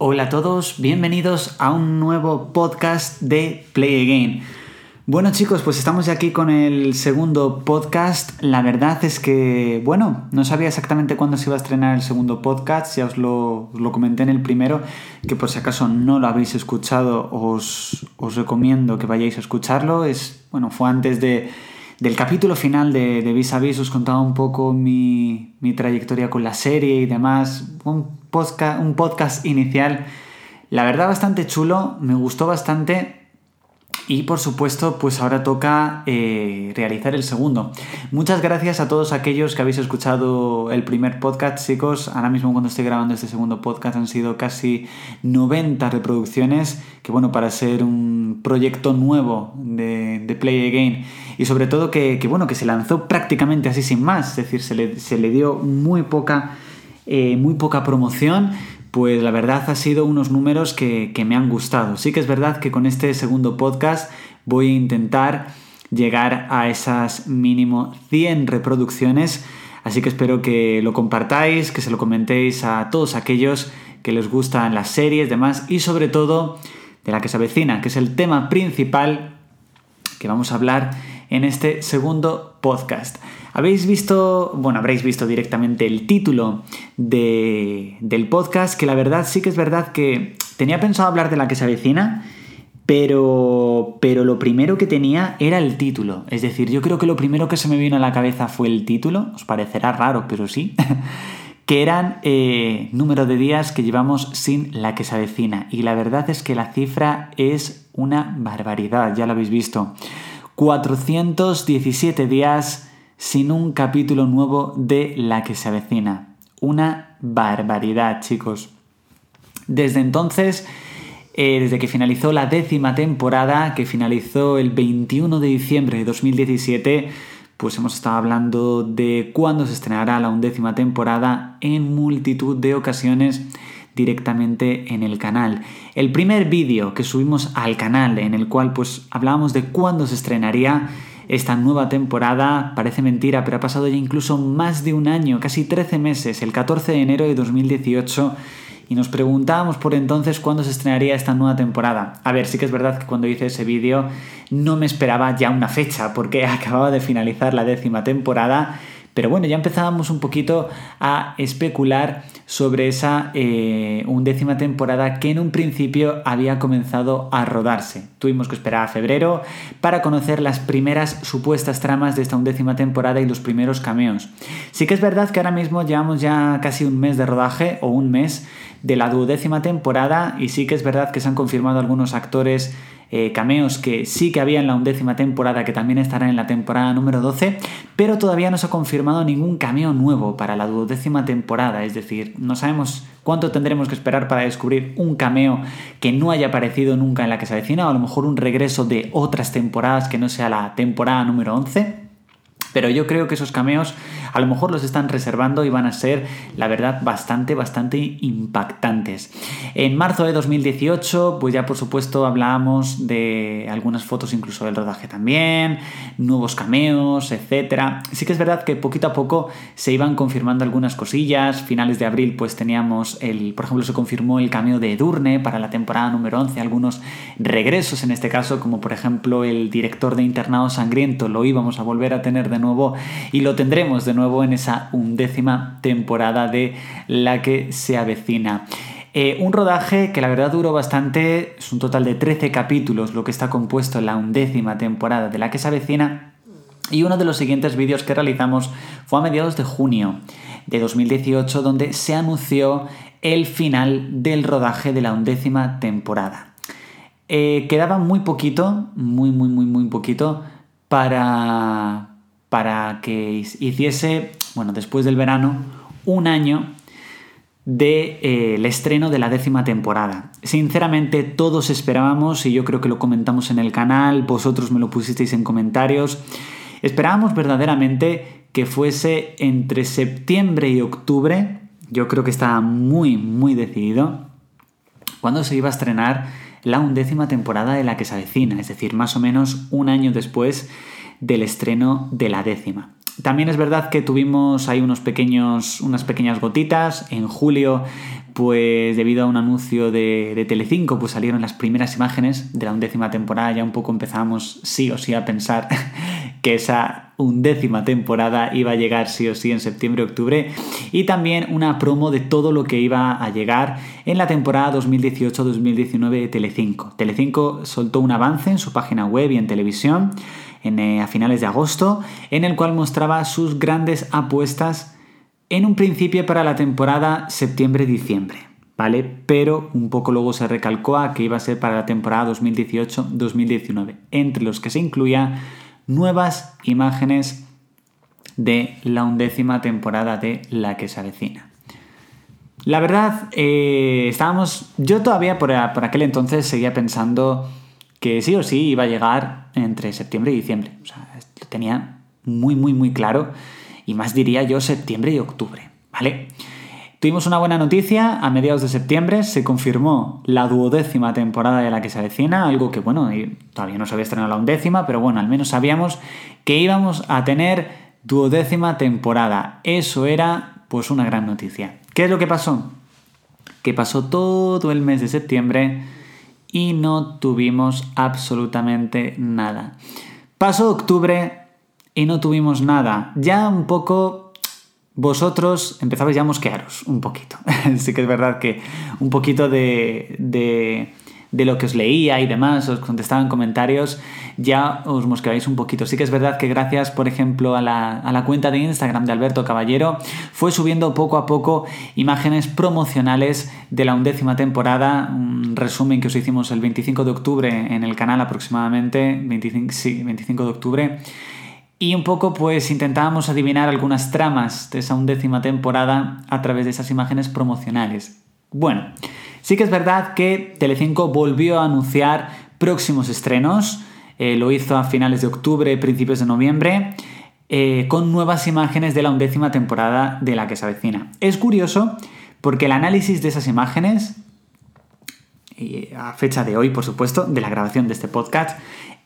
Hola a todos, bienvenidos a un nuevo podcast de Play Again. Bueno chicos, pues estamos ya aquí con el segundo podcast. La verdad es que, bueno, no sabía exactamente cuándo se iba a estrenar el segundo podcast, ya os lo, comenté en el primero, que por si acaso no lo habéis escuchado, os, recomiendo que vayáis a escucharlo. Es, bueno, fue antes de, del capítulo final de, de Vis a Vis, os contaba un poco mi, mi trayectoria con la serie y demás. Un podcast, un podcast inicial, la verdad bastante chulo, me gustó bastante. Y por supuesto, pues ahora toca eh, realizar el segundo. Muchas gracias a todos aquellos que habéis escuchado el primer podcast, chicos. Ahora mismo cuando estoy grabando este segundo podcast han sido casi 90 reproducciones, que bueno, para ser un proyecto nuevo de, Play Again. Y sobre todo que, bueno, que se lanzó prácticamente así sin más, es decir, se le, se le dio muy poca eh, muy poca promoción, pues la verdad ha sido unos números que, me han gustado. Sí que es verdad que con este segundo podcast voy a intentar llegar a esas mínimo 100 reproducciones, así que espero que lo compartáis, que se lo comentéis a todos aquellos que les gustan las series, demás y sobre todo de la que se avecina, que es el tema principal que vamos a hablar en este segundo podcast. Habéis visto, bueno, habréis visto directamente el título del podcast, que la verdad sí que es verdad que tenía pensado hablar de la que se avecina, pero, pero lo primero que tenía era el título. Es decir, yo creo que lo primero que se me vino a la cabeza fue el título, os parecerá raro, pero sí, que eran eh, número de días que llevamos sin la que se avecina. Y la verdad es que la cifra es una barbaridad, ya lo habéis visto. 417 días sin un capítulo nuevo de La que se avecina. Una barbaridad, chicos. Desde entonces, eh, desde que finalizó la décima temporada, que finalizó el 21 de diciembre de 2017, pues hemos estado hablando de cuándo se estrenará la undécima temporada en multitud de ocasiones directamente en el canal. El primer vídeo que subimos al canal en el cual pues hablábamos de cuándo se estrenaría esta nueva temporada, parece mentira, pero ha pasado ya incluso más de un año, casi 13 meses, el 14 de enero de 2018 y nos preguntábamos por entonces cuándo se estrenaría esta nueva temporada. A ver, sí que es verdad que cuando hice ese vídeo no me esperaba ya una fecha porque acababa de finalizar la décima temporada pero bueno, ya empezábamos un poquito a especular sobre esa eh, undécima temporada que en un principio había comenzado a rodarse. Tuvimos que esperar a febrero para conocer las primeras supuestas tramas de esta undécima temporada y los primeros cameos. Sí que es verdad que ahora mismo llevamos ya casi un mes de rodaje o un mes de la duodécima temporada y sí que es verdad que se han confirmado algunos actores eh, cameos que sí que había en la undécima temporada, que también estarán en la temporada número 12, pero todavía no se ha confirmado ningún cameo nuevo para la duodécima temporada, es decir, no sabemos cuánto tendremos que esperar para descubrir un cameo que no haya aparecido nunca en la que se avecina, o a lo mejor un regreso de otras temporadas que no sea la temporada número 11. Pero yo creo que esos cameos a lo mejor los están reservando y van a ser, la verdad, bastante, bastante impactantes. En marzo de 2018, pues ya por supuesto hablábamos de algunas fotos incluso del rodaje también, nuevos cameos, etc. Sí que es verdad que poquito a poco se iban confirmando algunas cosillas. Finales de abril pues teníamos el, por ejemplo, se confirmó el cameo de Edurne para la temporada número 11, algunos regresos en este caso, como por ejemplo el director de Internado Sangriento, lo íbamos a volver a tener de nuevo y lo tendremos de nuevo en esa undécima temporada de la que se avecina. Eh, un rodaje que la verdad duró bastante, es un total de 13 capítulos lo que está compuesto en la undécima temporada de la que se avecina. Y uno de los siguientes vídeos que realizamos fue a mediados de junio de 2018 donde se anunció el final del rodaje de la undécima temporada. Eh, quedaba muy poquito, muy, muy, muy, muy poquito para, para que hiciese, bueno, después del verano, un año del de, eh, estreno de la décima temporada. Sinceramente todos esperábamos, y yo creo que lo comentamos en el canal, vosotros me lo pusisteis en comentarios, esperábamos verdaderamente que fuese entre septiembre y octubre, yo creo que estaba muy, muy decidido, cuando se iba a estrenar la undécima temporada de la que se avecina, es decir, más o menos un año después del estreno de la décima. También es verdad que tuvimos ahí unos pequeños, unas pequeñas gotitas. En julio pues debido a un anuncio de, Telecinco, pues salieron las primeras imágenes de la undécima temporada, ya un poco empezamos sí o sí a pensar que esa undécima temporada iba a llegar sí o sí en septiembre-octubre y también una promo de todo lo que iba a llegar en la temporada 2018-2019 de Telecinco. Telecinco soltó un avance en su página web y en televisión en, eh, a finales de agosto en el cual mostraba sus grandes apuestas en un principio para la temporada septiembre-diciembre. ¿Vale? Pero un poco luego se recalcó a que iba a ser para la temporada 2018-2019, entre los que se incluía nuevas imágenes de la undécima temporada de La que se avecina. La verdad, eh, estábamos. Yo todavía por, por, aquel entonces seguía pensando que sí o sí iba a llegar entre septiembre y diciembre. O sea, lo tenía muy, muy, muy claro. Y más diría yo septiembre y octubre. ¿Vale? Tuvimos una buena noticia, a mediados de septiembre se confirmó la duodécima temporada de la que se avecina, algo que bueno, todavía no se había estrenado la undécima, pero bueno, al menos sabíamos que íbamos a tener duodécima temporada. Eso era pues una gran noticia. ¿Qué es lo que pasó? Que pasó todo el mes de septiembre y no tuvimos absolutamente nada. Pasó octubre y no tuvimos nada. Ya un poco vosotros empezabais ya a mosquearos un poquito. sí que es verdad que un poquito de, de, de, lo que os leía y demás, os contestaba en comentarios, ya os mosqueáis un poquito. Sí que es verdad que gracias, por ejemplo, a la, a la cuenta de Instagram de Alberto Caballero, fue subiendo poco a poco imágenes promocionales de la undécima temporada, un resumen que os hicimos el 25 de octubre en el canal aproximadamente, 25, sí, 25 de octubre y un poco pues intentábamos adivinar algunas tramas de esa undécima temporada a través de esas imágenes promocionales. Bueno, sí que es verdad que Telecinco volvió a anunciar próximos estrenos, eh, lo hizo a finales de octubre, principios de noviembre, eh, con nuevas imágenes de la undécima temporada de la que se avecina. Es curioso porque el análisis de esas imágenes, a fecha de hoy por supuesto, de la grabación de este podcast,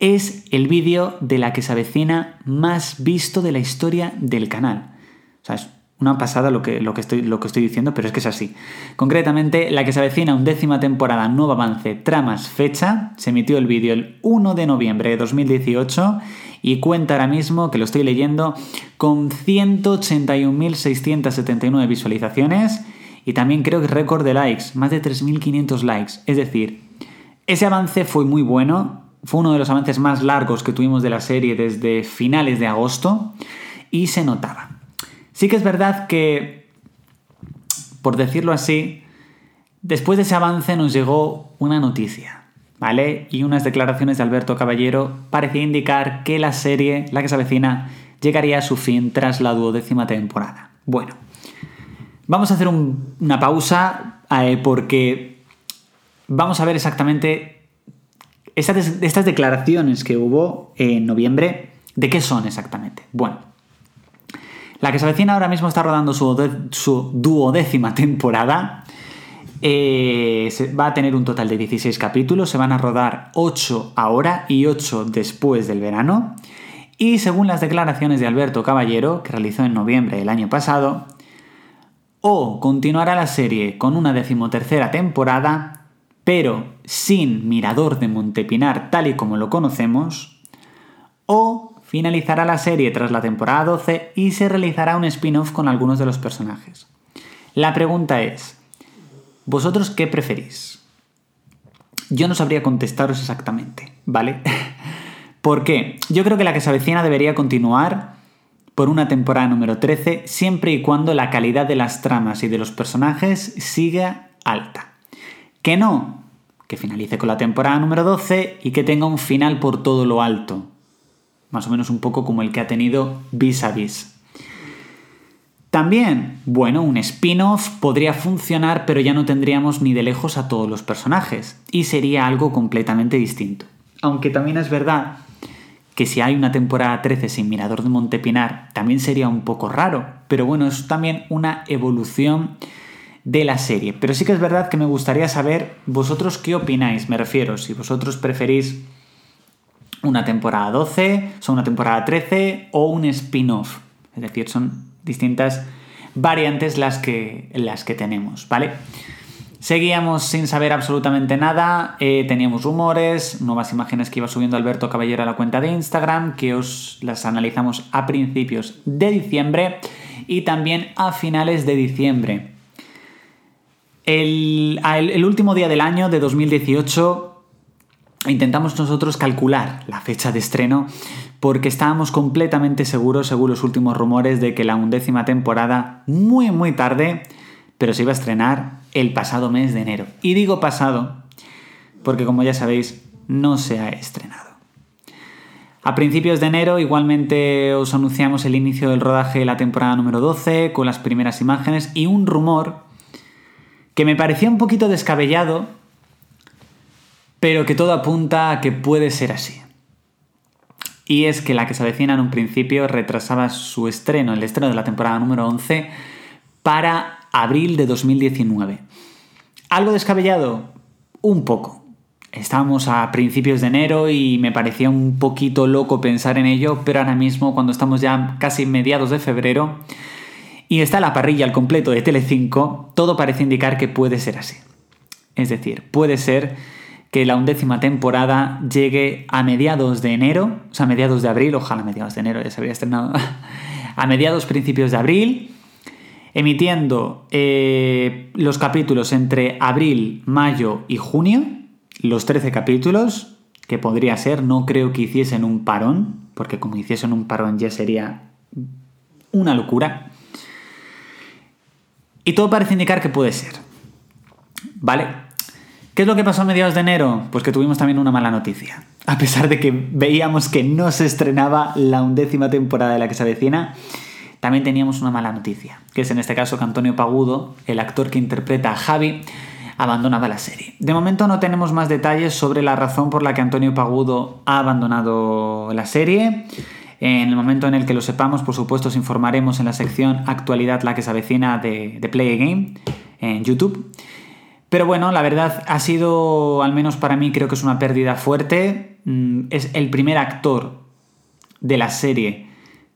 es el vídeo de la que se avecina más visto de la historia del canal. O sea, es una pasada lo que, lo que, estoy, lo que estoy diciendo, pero es que es así. Concretamente, la que se avecina undécima temporada, nuevo avance, tramas, fecha. Se emitió el vídeo el 1 de noviembre de 2018 y cuenta ahora mismo, que lo estoy leyendo, con 181.679 visualizaciones y también creo que récord de likes, más de 3.500 likes. Es decir, ese avance fue muy bueno, fue uno de los avances más largos que tuvimos de la serie desde finales de agosto y se notaba. Sí que es verdad que, por decirlo así, después de ese avance nos llegó una noticia, ¿vale? Y unas declaraciones de Alberto Caballero parecía indicar que la serie, la que se avecina, llegaría a su fin tras la duodécima temporada. Bueno, vamos a hacer una pausa eh, porque vamos a ver exactamente estas, declaraciones que hubo en noviembre, ¿de qué son exactamente? Bueno, la que se avecina ahora mismo está rodando su, duodécima temporada. Eh, va a tener un total de 16 capítulos, se van a rodar 8 ahora y 8 después del verano. Y según las declaraciones de Alberto Caballero, que realizó en noviembre del año pasado, o continuará la serie con una decimotercera temporada, pero sin Mirador de Montepinar tal y como lo conocemos, o finalizará la serie tras la temporada 12 y se realizará un spin-off con algunos de los personajes. La pregunta es, ¿vosotros qué preferís? Yo no sabría contestaros exactamente, ¿vale? ¿Por qué? Yo creo que la que se debería continuar por una temporada número 13 siempre y cuando la calidad de las tramas y de los personajes siga alta. Que no, que finalice con la temporada número 12 y que tenga un final por todo lo alto. Más o menos un poco como el que ha tenido Vis a Vis. También, bueno, un spin-off podría funcionar, pero ya no tendríamos ni de lejos a todos los personajes, y sería algo completamente distinto. Aunque también es verdad que si hay una temporada 13 sin Mirador de Montepinar, también sería un poco raro, pero bueno, es también una evolución de la serie. Pero sí que es verdad que me gustaría saber vosotros qué opináis, me refiero, si vosotros preferís una temporada 12, son una temporada 13 o un spin-off. Es decir, son distintas variantes las que, las que tenemos, ¿vale? Seguíamos sin saber absolutamente nada, eh, teníamos rumores, nuevas imágenes que iba subiendo Alberto Caballero a la cuenta de Instagram, que os las analizamos a principios de diciembre y también a finales de diciembre. El, el último día del año de 2018 intentamos nosotros calcular la fecha de estreno porque estábamos completamente seguros, según los últimos rumores, de que la undécima temporada, muy muy tarde, pero se iba a estrenar el pasado mes de enero. Y digo pasado porque como ya sabéis, no se ha estrenado. A principios de enero igualmente os anunciamos el inicio del rodaje de la temporada número 12 con las primeras imágenes y un rumor que me parecía un poquito descabellado, pero que todo apunta a que puede ser así. Y es que la que se avecina en un principio retrasaba su estreno, el estreno de la temporada número 11, para abril de 2019. ¿Algo descabellado? Un poco. Estábamos a principios de enero y me parecía un poquito loco pensar en ello, pero ahora mismo, cuando estamos ya casi mediados de febrero y está la parrilla al completo de Telecinco, todo parece indicar que puede ser así. Es decir, puede ser que la undécima temporada llegue a mediados de enero, o sea, mediados de abril, ojalá mediados de enero ya se habría estrenado, a mediados, principios de abril, emitiendo eh, los capítulos entre abril, mayo y junio, los 13 capítulos, que podría ser, no creo que hiciesen un parón, porque como hiciesen un parón ya sería una locura. Y todo parece indicar que puede ser. ¿Vale? ¿Qué es lo que pasó a mediados de enero? Pues que tuvimos también una mala noticia. A pesar de que veíamos que no se estrenaba la undécima temporada de la que se avecina, también teníamos una mala noticia, que es en este caso que Antonio Pagudo, el actor que interpreta a Javi, abandonaba la serie. De momento no tenemos más detalles sobre la razón por la que Antonio Pagudo ha abandonado la serie. En el momento en el que lo sepamos, por supuesto, os informaremos en la sección Actualidad la que se avecina de, de Play Game en YouTube. Pero bueno, la verdad ha sido, al menos para mí, creo que es una pérdida fuerte. Mm, es el primer actor de la serie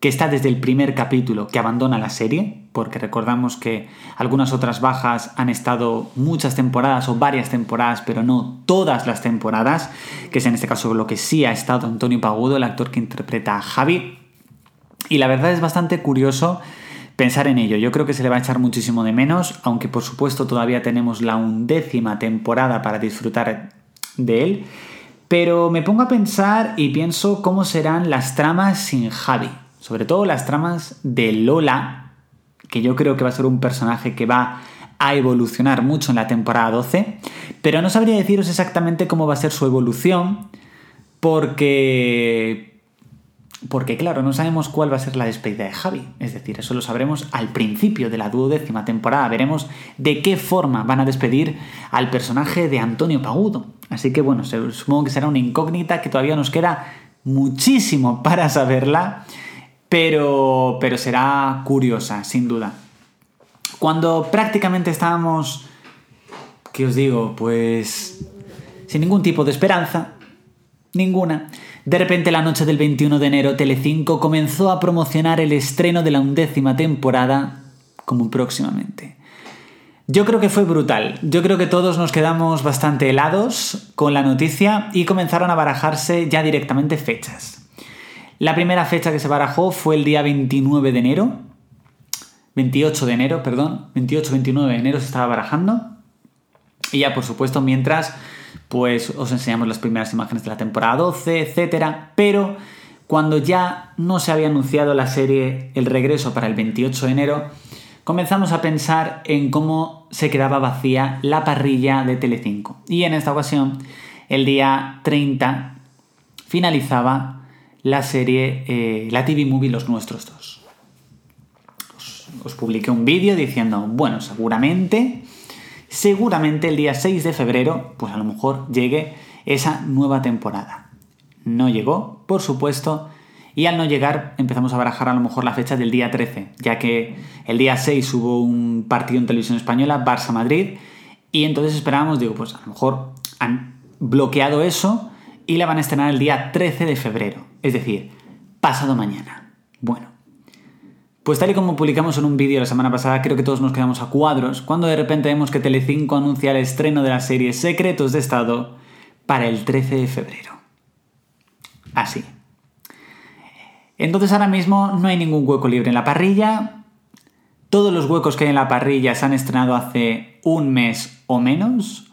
que está desde el primer capítulo, que abandona la serie, porque recordamos que algunas otras bajas han estado muchas temporadas o varias temporadas, pero no todas las temporadas, que es en este caso lo que sí ha estado Antonio Pagudo, el actor que interpreta a Javi. Y la verdad es bastante curioso pensar en ello. Yo creo que se le va a echar muchísimo de menos, aunque por supuesto todavía tenemos la undécima temporada para disfrutar de él. Pero me pongo a pensar y pienso cómo serán las tramas sin Javi sobre todo las tramas de Lola, que yo creo que va a ser un personaje que va a evolucionar mucho en la temporada 12, pero no sabría deciros exactamente cómo va a ser su evolución, porque... Porque claro, no sabemos cuál va a ser la despedida de Javi. Es decir, eso lo sabremos al principio de la duodécima temporada. Veremos de qué forma van a despedir al personaje de Antonio Pagudo. Así que bueno, supongo que será una incógnita que todavía nos queda muchísimo para saberla pero, pero será curiosa, sin duda. Cuando prácticamente estábamos, ¿qué os digo? Pues sin ningún tipo de esperanza, ninguna. De repente la noche del 21 de enero Telecinco comenzó a promocionar el estreno de la undécima temporada como próximamente. Yo creo que fue brutal. Yo creo que todos nos quedamos bastante helados con la noticia y comenzaron a barajarse ya directamente fechas. La primera fecha que se barajó fue el día 29 de enero. 28 de enero, perdón. 28-29 de enero se estaba barajando. Y ya, por supuesto, mientras, pues os enseñamos las primeras imágenes de la temporada 12, etc. Pero cuando ya no se había anunciado la serie El regreso para el 28 de enero, comenzamos a pensar en cómo se quedaba vacía la parrilla de Telecinco. Y en esta ocasión, el día 30 finalizaba la serie, eh, la TV Movie Los Nuestros Dos. Os, publiqué un vídeo diciendo, bueno, seguramente, seguramente el día 6 de febrero, pues a lo mejor llegue esa nueva temporada. No llegó, por supuesto, y al no llegar empezamos a barajar a lo mejor la fecha del día 13, ya que el día 6 hubo un partido en televisión española, Barça-Madrid, y entonces esperábamos, digo, pues a lo mejor han bloqueado eso y la van a estrenar el día 13 de febrero, es decir, pasado mañana. Bueno, Pues tal y como publicamos en un vídeo la semana pasada, creo que todos nos quedamos a cuadros cuando de repente vemos que Telecinco anuncia el estreno de la serie Secretos de Estado para el 13 de febrero. Así. Entonces ahora mismo no hay ningún hueco libre en la parrilla. Todos los huecos que hay en la parrilla se han estrenado hace un mes o menos.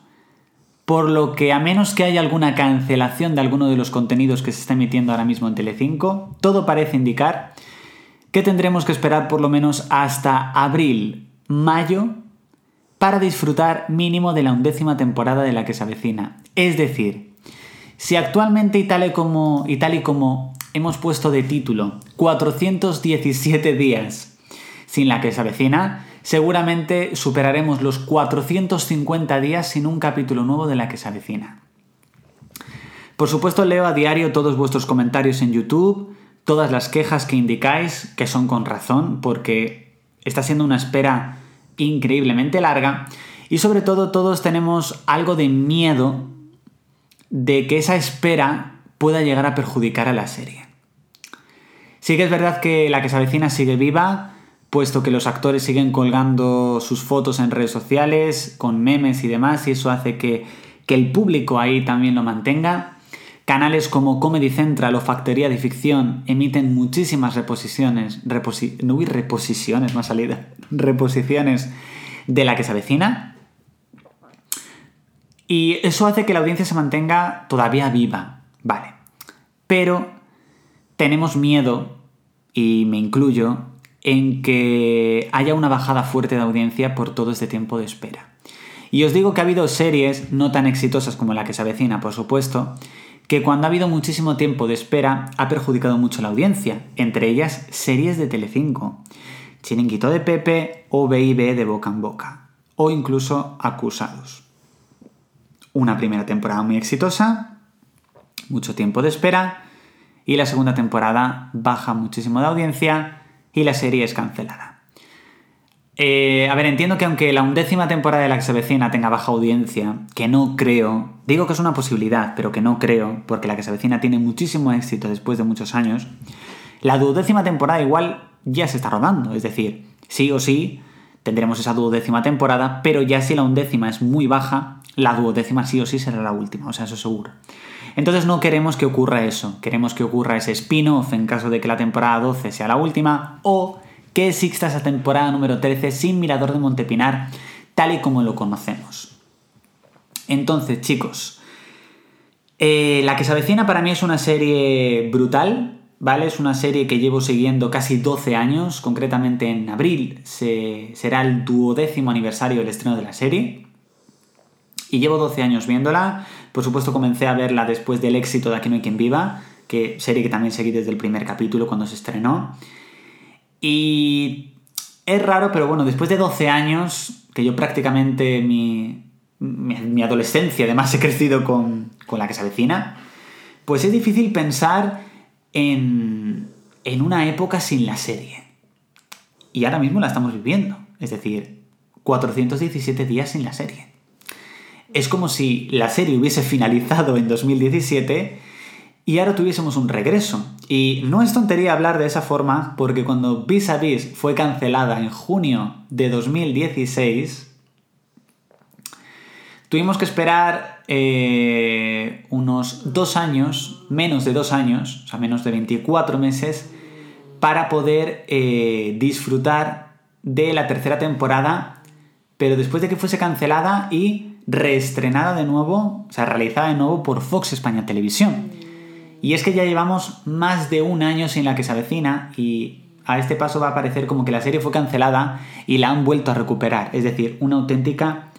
Por lo que a menos que haya alguna cancelación de alguno de los contenidos que se está emitiendo ahora mismo en Telecinco, todo parece indicar que tendremos que esperar por lo menos hasta abril, mayo, para disfrutar mínimo de la undécima temporada de la que se avecina. Es decir, si actualmente y tal y como, y tal y como hemos puesto de título 417 días sin la que se avecina, seguramente superaremos los 450 días sin un capítulo nuevo de la que se avecina. Por supuesto leo a diario todos vuestros comentarios en YouTube, todas las quejas que indicáis, que son con razón, porque está siendo una espera increíblemente larga, y sobre todo todos tenemos algo de miedo de que esa espera pueda llegar a perjudicar a la serie. Sí que es verdad que la que se avecina sigue viva, puesto que los actores siguen colgando sus fotos en redes sociales, con memes y demás, y eso hace que, que el público ahí también lo mantenga. Canales como Comedy Central o Factoría de Ficción emiten muchísimas reposiciones, no hubo reposiciones, más salida, reposiciones de la que se avecina. Y eso hace que la audiencia se mantenga todavía viva, vale. Pero tenemos miedo, y me incluyo, en que haya una bajada fuerte de audiencia por todo este tiempo de espera. Y os digo que ha habido series no tan exitosas como la que se avecina, por supuesto, que cuando ha habido muchísimo tiempo de espera ha perjudicado mucho la audiencia, entre ellas series de Telecinco, Chiringuito de Pepe o BIB de Boca en Boca, o incluso Acusados. Una primera temporada muy exitosa, mucho tiempo de espera, y la segunda temporada baja muchísimo de audiencia y la serie es cancelada. Eh, a ver, entiendo que aunque la undécima temporada de la que se vecina tenga baja audiencia, que no creo, digo que es una posibilidad, pero que no creo, porque la que se vecina tiene muchísimo éxito después de muchos años, la duodécima temporada igual ya se está rodando, es decir, sí o sí tendremos esa duodécima temporada, pero ya si la undécima es muy baja, la duodécima sí o sí será la última, o sea, eso seguro. Entonces no queremos que ocurra eso, queremos que ocurra ese spin-off en caso de que la temporada 12 sea la última, o que exista esa temporada número 13 sin Mirador de Montepinar, tal y como lo conocemos. Entonces, chicos, eh, La que se avecina para mí es una serie brutal, ¿vale? Es una serie que llevo siguiendo casi 12 años, concretamente en abril se, será el duodécimo aniversario del estreno de la serie. Y llevo 12 años viéndola. Por supuesto comencé a verla después del éxito de Aquí no hay quien viva, que serie que también seguí desde el primer capítulo cuando se estrenó. Y es raro, pero bueno, después de 12 años, que yo prácticamente mi, mi, adolescencia además he crecido con, con, la que se avecina, pues es difícil pensar en, en una época sin la serie. Y ahora mismo la estamos viviendo, es decir, 417 días sin la serie. Es como si la serie hubiese finalizado en 2017 y ahora tuviésemos un regreso. Y no es tontería hablar de esa forma porque cuando Vis a Vis fue cancelada en junio de 2016, tuvimos que esperar eh, unos dos años, menos de dos años, o sea, menos de 24 meses, para poder eh, disfrutar de la tercera temporada, pero después de que fuese cancelada y reestrenada de nuevo, o sea, realizada de nuevo por Fox España Televisión. Y es que ya llevamos más de un año sin la que se avecina y a este paso va a parecer como que la serie fue cancelada y la han vuelto a recuperar. Es decir, una auténtica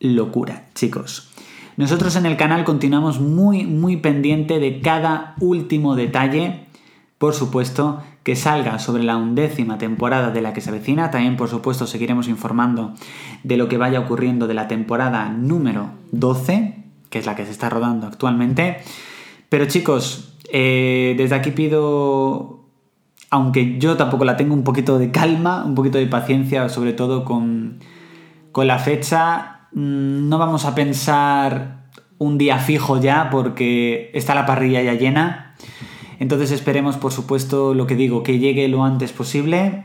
locura, chicos. Nosotros en el canal continuamos muy, muy pendiente de cada último detalle. Por supuesto, que salga sobre la undécima temporada de la que se avecina. También, por supuesto, seguiremos informando de lo que vaya ocurriendo de la temporada número 12, que es la que se está rodando actualmente. Pero chicos, eh, desde aquí pido, aunque yo tampoco la tengo, un poquito de calma, un poquito de paciencia, sobre todo con, con la fecha. Mm, no vamos a pensar un día fijo ya porque está la parrilla ya llena. Entonces esperemos, por supuesto, lo que digo, que llegue lo antes posible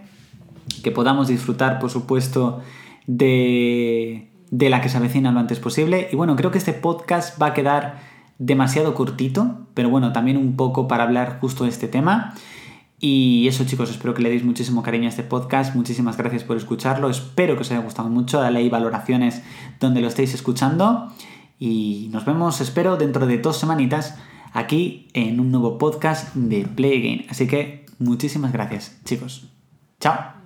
que podamos disfrutar, por supuesto, de, de la que se avecina lo antes posible. Y bueno, creo que este podcast va a quedar demasiado cortito, pero bueno, también un poco para hablar justo de este tema. Y eso chicos, espero que le deis muchísimo cariño a este podcast, muchísimas gracias por escucharlo, espero que os haya gustado mucho, dale ahí valoraciones donde lo estéis escuchando y nos vemos, espero, dentro de dos semanitas aquí en un nuevo podcast de Play Game. Así que muchísimas gracias chicos. Chao.